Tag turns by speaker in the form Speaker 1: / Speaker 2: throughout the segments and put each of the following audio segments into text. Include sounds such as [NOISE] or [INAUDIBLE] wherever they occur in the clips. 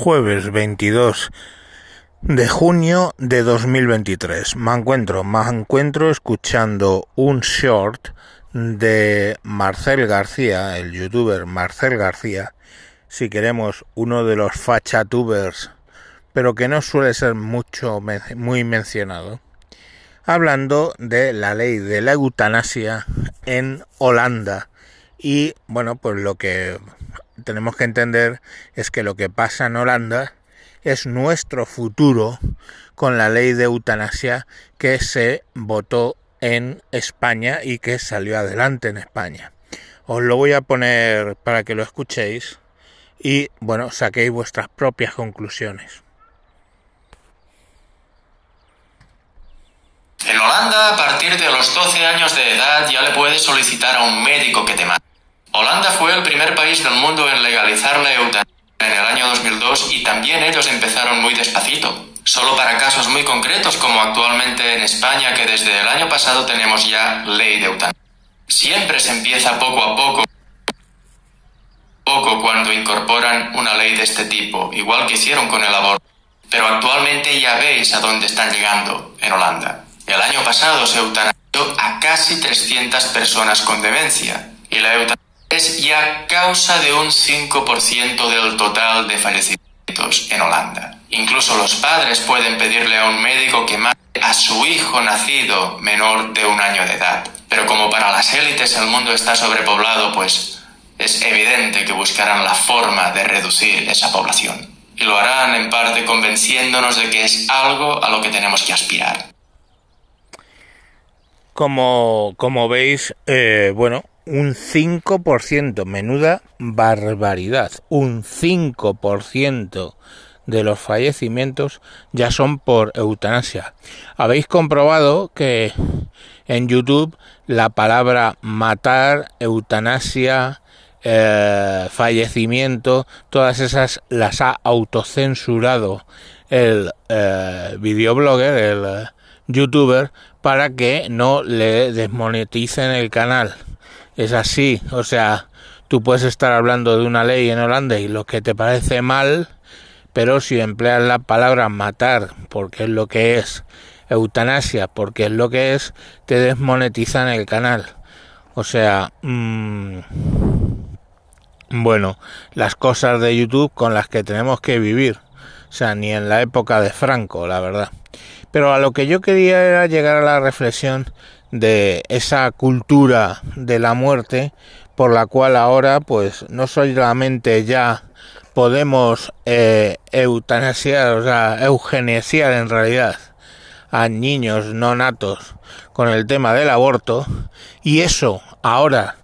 Speaker 1: jueves 22 de junio de 2023. Me encuentro, me encuentro escuchando un short de Marcel García, el youtuber Marcel García, si queremos uno de los fachatubers, pero que no suele ser mucho muy mencionado, hablando de la ley de la eutanasia en Holanda y bueno, pues lo que tenemos que entender es que lo que pasa en Holanda es nuestro futuro con la ley de eutanasia que se votó en España y que salió adelante en España. Os lo voy a poner para que lo escuchéis y bueno, saquéis vuestras propias conclusiones.
Speaker 2: En Holanda, a partir de los 12 años de edad, ya le puedes solicitar a un médico que te mate. Holanda fue el primer país del mundo en legalizar la eutanasia en el año 2002 y también ellos empezaron muy despacito, solo para casos muy concretos como actualmente en España que desde el año pasado tenemos ya ley de eutanasia. Siempre se empieza poco a poco poco cuando incorporan una ley de este tipo, igual que hicieron con el aborto. Pero actualmente ya veis a dónde están llegando en Holanda. El año pasado se eutanasió a casi 300 personas con demencia y la eutanasia ya causa de un 5% del total de fallecimientos en Holanda. Incluso los padres pueden pedirle a un médico que mate a su hijo nacido menor de un año de edad. Pero como para las élites el mundo está sobrepoblado, pues es evidente que buscarán la forma de reducir esa población. Y lo harán en parte convenciéndonos de que es algo a lo que tenemos que aspirar.
Speaker 1: Como, como veis, eh, bueno, un 5%, menuda barbaridad, un 5% de los fallecimientos ya son por eutanasia. Habéis comprobado que en YouTube la palabra matar, eutanasia, eh, fallecimiento, todas esas las ha autocensurado el eh, videoblogger, el eh, youtuber, para que no le desmoneticen el canal es así, o sea, tú puedes estar hablando de una ley en Holanda y lo que te parece mal, pero si empleas la palabra matar, porque es lo que es, eutanasia, porque es lo que es, te desmonetizan el canal. O sea, mmm, bueno, las cosas de YouTube con las que tenemos que vivir. O sea, ni en la época de Franco, la verdad. Pero a lo que yo quería era llegar a la reflexión de esa cultura de la muerte por la cual ahora pues no solamente ya podemos eh, eutanasiar, o sea, eugenesiar en realidad a niños no natos con el tema del aborto y eso ahora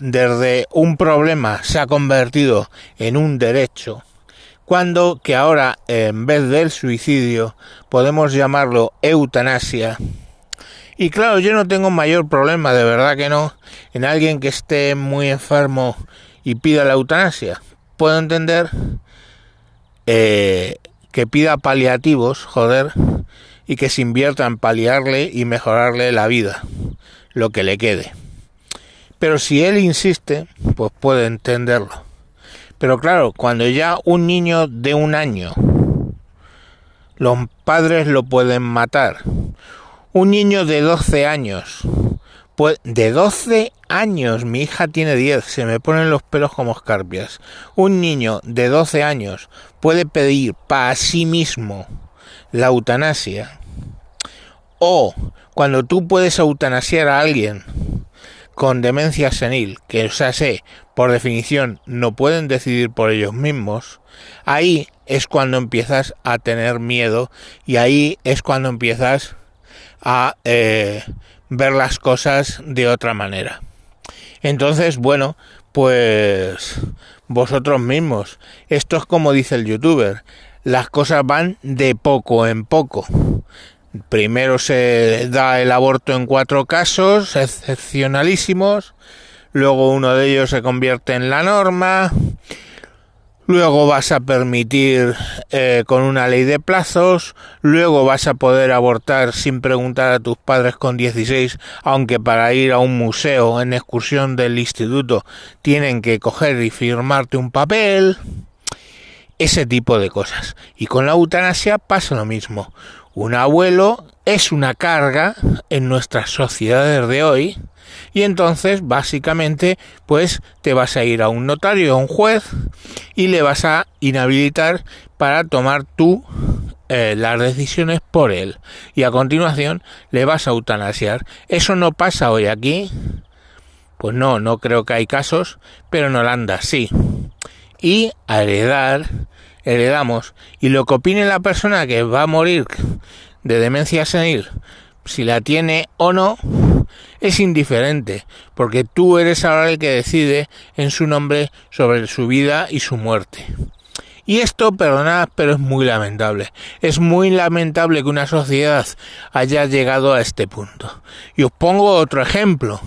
Speaker 1: desde un problema se ha convertido en un derecho cuando que ahora en vez del suicidio podemos llamarlo eutanasia y claro, yo no tengo mayor problema, de verdad que no, en alguien que esté muy enfermo y pida la eutanasia. Puedo entender eh, que pida paliativos, joder, y que se invierta en paliarle y mejorarle la vida, lo que le quede. Pero si él insiste, pues puede entenderlo. Pero claro, cuando ya un niño de un año, los padres lo pueden matar, un niño de 12 años. Pues de 12 años, mi hija tiene 10, se me ponen los pelos como escarpias. Un niño de 12 años puede pedir para sí mismo la eutanasia. O cuando tú puedes eutanasiar a alguien con demencia senil, que o sea, sé, por definición no pueden decidir por ellos mismos, ahí es cuando empiezas a tener miedo y ahí es cuando empiezas a eh, ver las cosas de otra manera. Entonces, bueno, pues vosotros mismos. Esto es como dice el youtuber. Las cosas van de poco en poco. Primero se da el aborto en cuatro casos excepcionalísimos. Luego uno de ellos se convierte en la norma. Luego vas a permitir eh, con una ley de plazos, luego vas a poder abortar sin preguntar a tus padres con 16, aunque para ir a un museo en excursión del instituto tienen que coger y firmarte un papel. ese tipo de cosas. Y con la eutanasia pasa lo mismo. Un abuelo es una carga en nuestras sociedades de hoy y entonces básicamente pues te vas a ir a un notario, a un juez y le vas a inhabilitar para tomar tú eh, las decisiones por él y a continuación le vas a eutanasiar. Eso no pasa hoy aquí. Pues no, no creo que hay casos, pero en Holanda sí. Y a heredar, heredamos. Y lo que opine la persona que va a morir de demencia senil, si la tiene o no, es indiferente, porque tú eres ahora el que decide en su nombre sobre su vida y su muerte. Y esto, perdonad, pero es muy lamentable. Es muy lamentable que una sociedad haya llegado a este punto. Y os pongo otro ejemplo.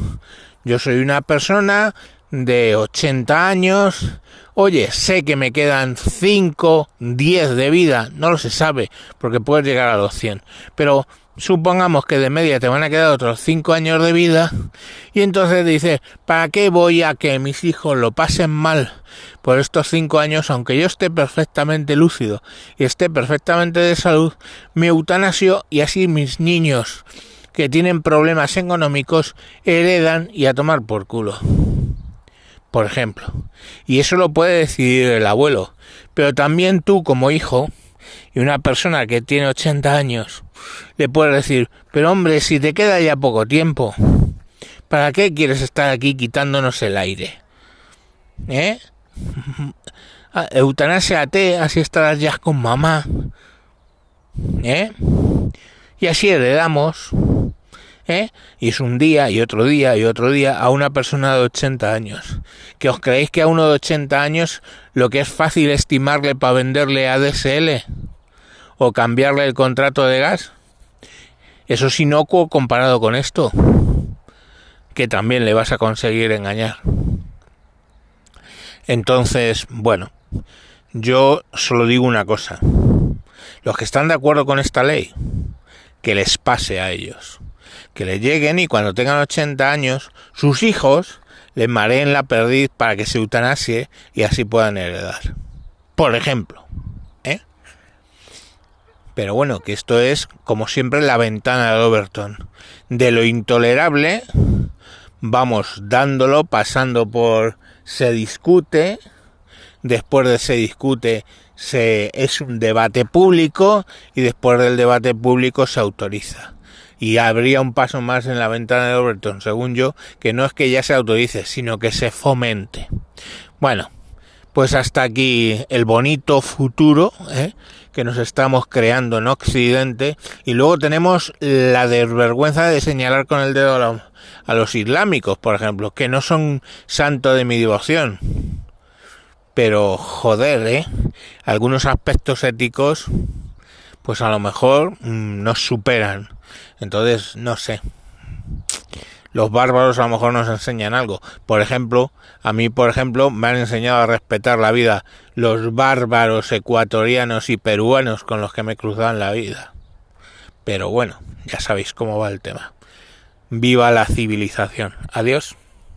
Speaker 1: Yo soy una persona de 80 años. Oye, sé que me quedan 5, 10 de vida, no lo se sabe, porque puedes llegar a los 100. Pero supongamos que de media te van a quedar otros 5 años de vida y entonces dices, ¿para qué voy a que mis hijos lo pasen mal por estos 5 años aunque yo esté perfectamente lúcido y esté perfectamente de salud, me eutanasio y así mis niños que tienen problemas económicos heredan y a tomar por culo? Por ejemplo. Y eso lo puede decidir el abuelo. Pero también tú como hijo y una persona que tiene 80 años le puede decir, pero hombre, si te queda ya poco tiempo, ¿para qué quieres estar aquí quitándonos el aire? ¿Eh? [LAUGHS] Ah, Eutanáseate, así estarás ya con mamá. ¿Eh? Y así heredamos. ¿Eh? Y es un día y otro día y otro día a una persona de 80 años. ¿Que os creéis que a uno de 80 años lo que es fácil estimarle para venderle a DSL? ¿O cambiarle el contrato de gas? Eso es inocuo comparado con esto. Que también le vas a conseguir engañar. Entonces, bueno, yo solo digo una cosa. Los que están de acuerdo con esta ley, que les pase a ellos que le lleguen y cuando tengan 80 años, sus hijos le mareen la perdiz para que se eutanasie y así puedan heredar. Por ejemplo. ¿eh? Pero bueno, que esto es, como siempre, la ventana de Overton. De lo intolerable, vamos dándolo, pasando por se discute, después de se discute, se, es un debate público y después del debate público se autoriza y habría un paso más en la ventana de Overton, según yo, que no es que ya se autorice, sino que se fomente. Bueno, pues hasta aquí el bonito futuro ¿eh? que nos estamos creando en Occidente y luego tenemos la desvergüenza de señalar con el dedo a, los islámicos, por ejemplo, que no son santo de mi devoción. Pero joder, ¿eh? Algunos aspectos éticos pues a lo mejor mm, nos superan. Entonces, no sé. Los bárbaros a lo mejor nos enseñan algo. Por ejemplo, a mí, por ejemplo, me han enseñado a respetar la vida los bárbaros ecuatorianos y peruanos con los que me cruzan la vida. Pero bueno, ya sabéis cómo va el tema. Viva la civilización. Adiós.